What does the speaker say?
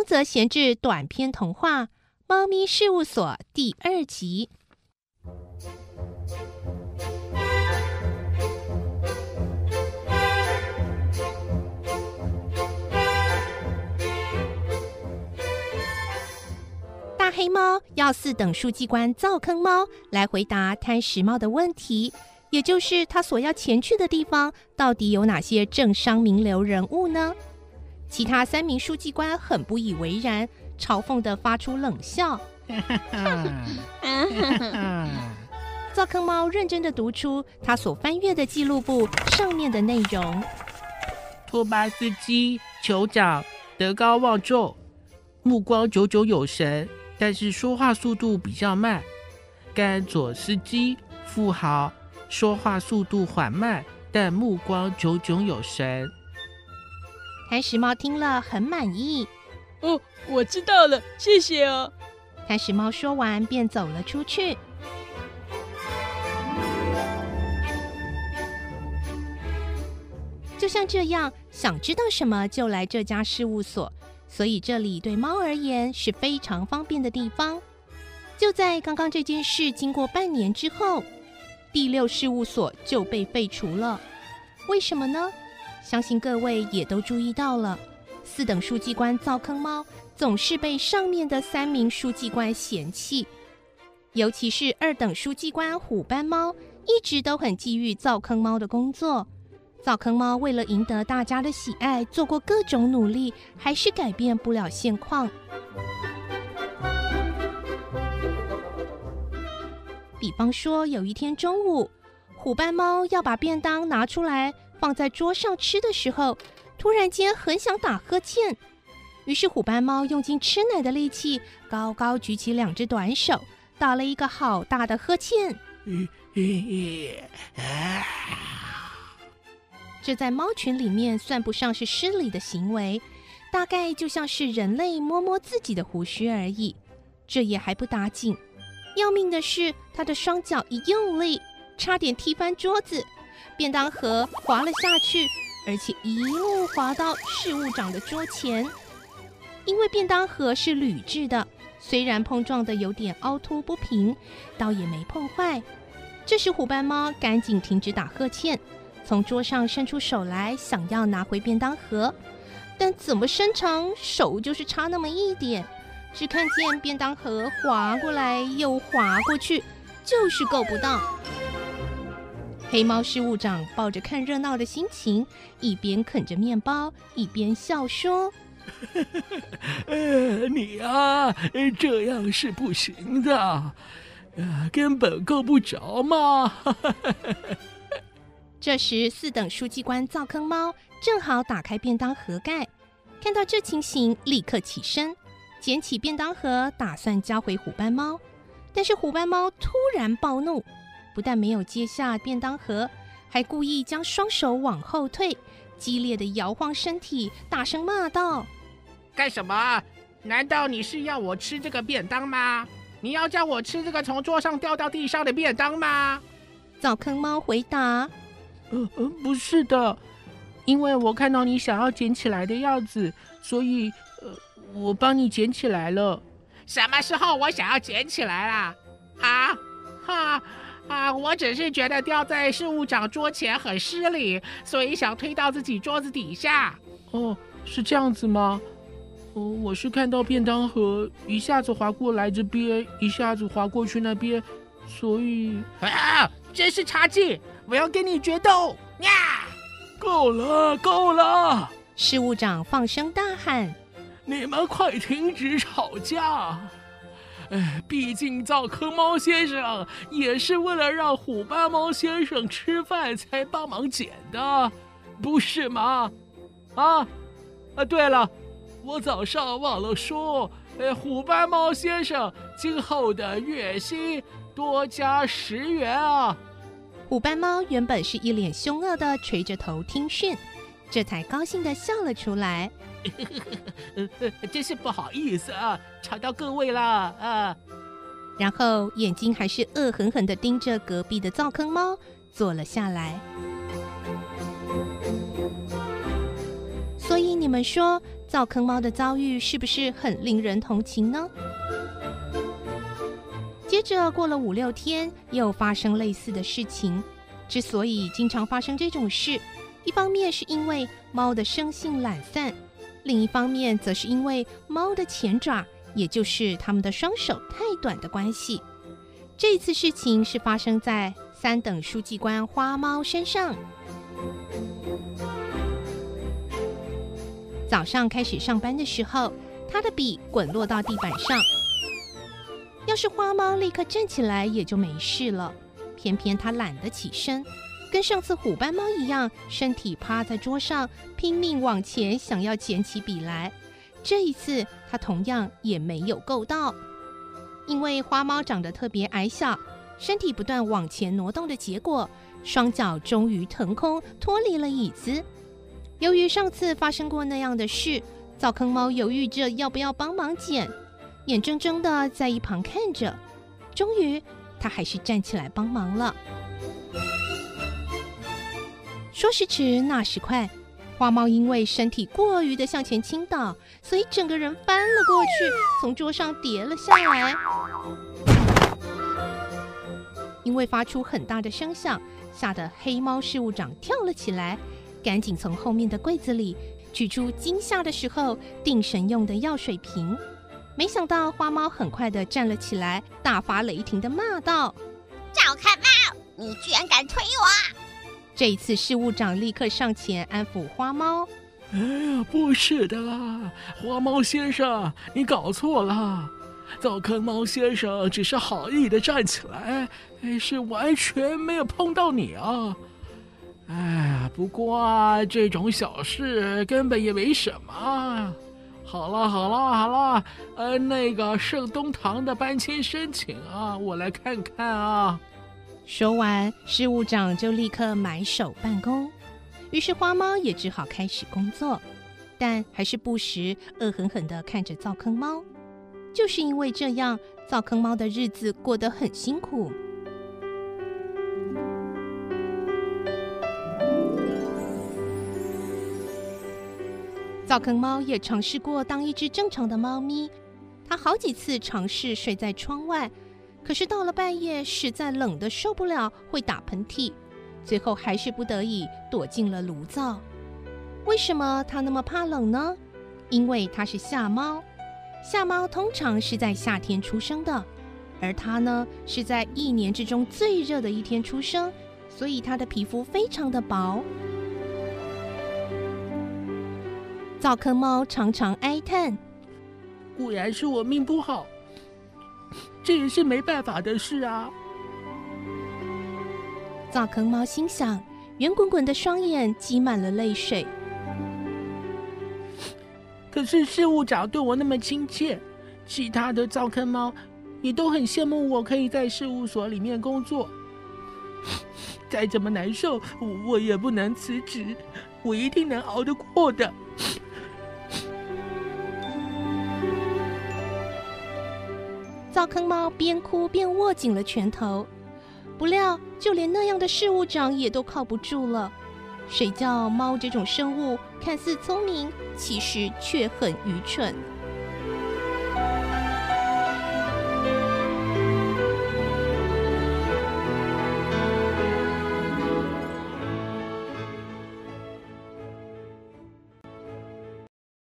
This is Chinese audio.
丰泽闲置短篇童话《猫咪事务所》第二集。大黑猫要四等书记官造坑猫来回答贪食猫的问题，也就是他所要前去的地方到底有哪些政商名流人物呢？其他三名书记官很不以为然，嘲讽的发出冷笑。造坑猫认真的读出他所翻阅的记录簿上面的内容：托巴斯基酋长德高望重，目光炯炯有神，但是说话速度比较慢。甘佐斯基富豪，说话速度缓慢，但目光炯炯有神。贪食猫听了很满意。哦，我知道了，谢谢哦。贪食猫说完便走了出去。就像这样，想知道什么就来这家事务所，所以这里对猫而言是非常方便的地方。就在刚刚这件事经过半年之后，第六事务所就被废除了。为什么呢？相信各位也都注意到了，四等书记官造坑猫总是被上面的三名书记官嫌弃，尤其是二等书记官虎斑猫一直都很觊觎造坑猫的工作。造坑猫为了赢得大家的喜爱，做过各种努力，还是改变不了现况。比方说，有一天中午，虎斑猫要把便当拿出来。放在桌上吃的时候，突然间很想打呵欠，于是虎斑猫用尽吃奶的力气，高高举起两只短手，打了一个好大的呵欠。这在猫群里面算不上是失礼的行为，大概就像是人类摸摸自己的胡须而已。这也还不打紧，要命的是，它的双脚一用力，差点踢翻桌子。便当盒滑了下去，而且一路滑到事务长的桌前。因为便当盒是铝制的，虽然碰撞的有点凹凸不平，倒也没碰坏。这时虎斑猫赶紧停止打呵欠，从桌上伸出手来，想要拿回便当盒，但怎么伸长手就是差那么一点，只看见便当盒滑过来又滑过去，就是够不到。黑猫事务长抱着看热闹的心情，一边啃着面包，一边笑说：“呃，你啊，这样是不行的，呃根本够不着嘛。”这时，四等书记官造坑猫正好打开便当盒盖，看到这情形，立刻起身捡起便当盒，打算交回虎斑猫，但是虎斑猫突然暴怒。不但没有接下便当盒，还故意将双手往后退，激烈的摇晃身体，大声骂道：“干什么？难道你是要我吃这个便当吗？你要叫我吃这个从桌上掉到地上的便当吗？”灶坑猫回答：“呃呃，不是的，因为我看到你想要捡起来的样子，所以呃，我帮你捡起来了。什么时候我想要捡起来啦？啊哈！”啊，我只是觉得掉在事务长桌前很失礼，所以想推到自己桌子底下。哦，是这样子吗？哦，我是看到便当盒一下子滑过来这边，一下子滑过去那边，所以啊，真是差劲！我要跟你决斗！呀，够了，够了！事务长放声大喊：“你们快停止吵架！”哎，毕竟造坑猫先生也是为了让虎斑猫先生吃饭才帮忙捡的，不是吗？啊啊！对了，我早上忘了说，哎，虎斑猫先生今后的月薪多加十元啊！虎斑猫原本是一脸凶恶的垂着头听训，这才高兴的笑了出来。真是不好意思啊，吵到各位了啊！然后眼睛还是恶狠狠的盯着隔壁的灶坑猫，坐了下来。所以你们说，灶坑猫的遭遇是不是很令人同情呢？接着过了五六天，又发生类似的事情。之所以经常发生这种事，一方面是因为猫的生性懒散，另一方面则是因为猫的前爪，也就是它们的双手太短的关系。这次事情是发生在三等书记官花猫身上。早上开始上班的时候，他的笔滚落到地板上。要是花猫立刻站起来，也就没事了。偏偏它懒得起身，跟上次虎斑猫一样，身体趴在桌上，拼命往前，想要捡起笔来。这一次，它同样也没有够到。因为花猫长得特别矮小，身体不断往前挪动的结果，双脚终于腾空，脱离了椅子。由于上次发生过那样的事，灶坑猫犹豫着要不要帮忙捡，眼睁睁的在一旁看着。终于，它还是站起来帮忙了。说时迟，那时快，花猫因为身体过于的向前倾倒，所以整个人翻了过去，从桌上跌了下来。因为发出很大的声响，吓得黑猫事务长跳了起来。赶紧从后面的柜子里取出惊吓的时候定神用的药水瓶，没想到花猫很快的站了起来，大发雷霆的骂道：“赵看猫，你居然敢推我！”这一次事务长立刻上前安抚花猫：“哎呀，不是的啦，花猫先生，你搞错了，灶坑猫先生只是好意的站起来，是完全没有碰到你啊。”哎呀，不过，这种小事根本也没什么。好了好了好了，呃，那个盛东堂的搬迁申请啊，我来看看啊。说完，事务长就立刻埋首办公。于是花猫也只好开始工作，但还是不时恶狠狠地看着造坑猫。就是因为这样，造坑猫的日子过得很辛苦。造坑猫也尝试过当一只正常的猫咪，它好几次尝试睡在窗外，可是到了半夜实在冷得受不了，会打喷嚏，最后还是不得已躲进了炉灶。为什么它那么怕冷呢？因为它是夏猫，夏猫通常是在夏天出生的，而它呢是在一年之中最热的一天出生，所以它的皮肤非常的薄。灶坑猫常常哀叹：“固然是我命不好，这也是没办法的事啊。”造坑猫心想，圆滚滚的双眼积满了泪水。可是事务长对我那么亲切，其他的灶坑猫也都很羡慕我可以在事务所里面工作。再怎么难受，我也不能辞职，我一定能熬得过的。造坑猫边哭边握紧了拳头，不料就连那样的事务长也都靠不住了。谁叫猫这种生物看似聪明，其实却很愚蠢。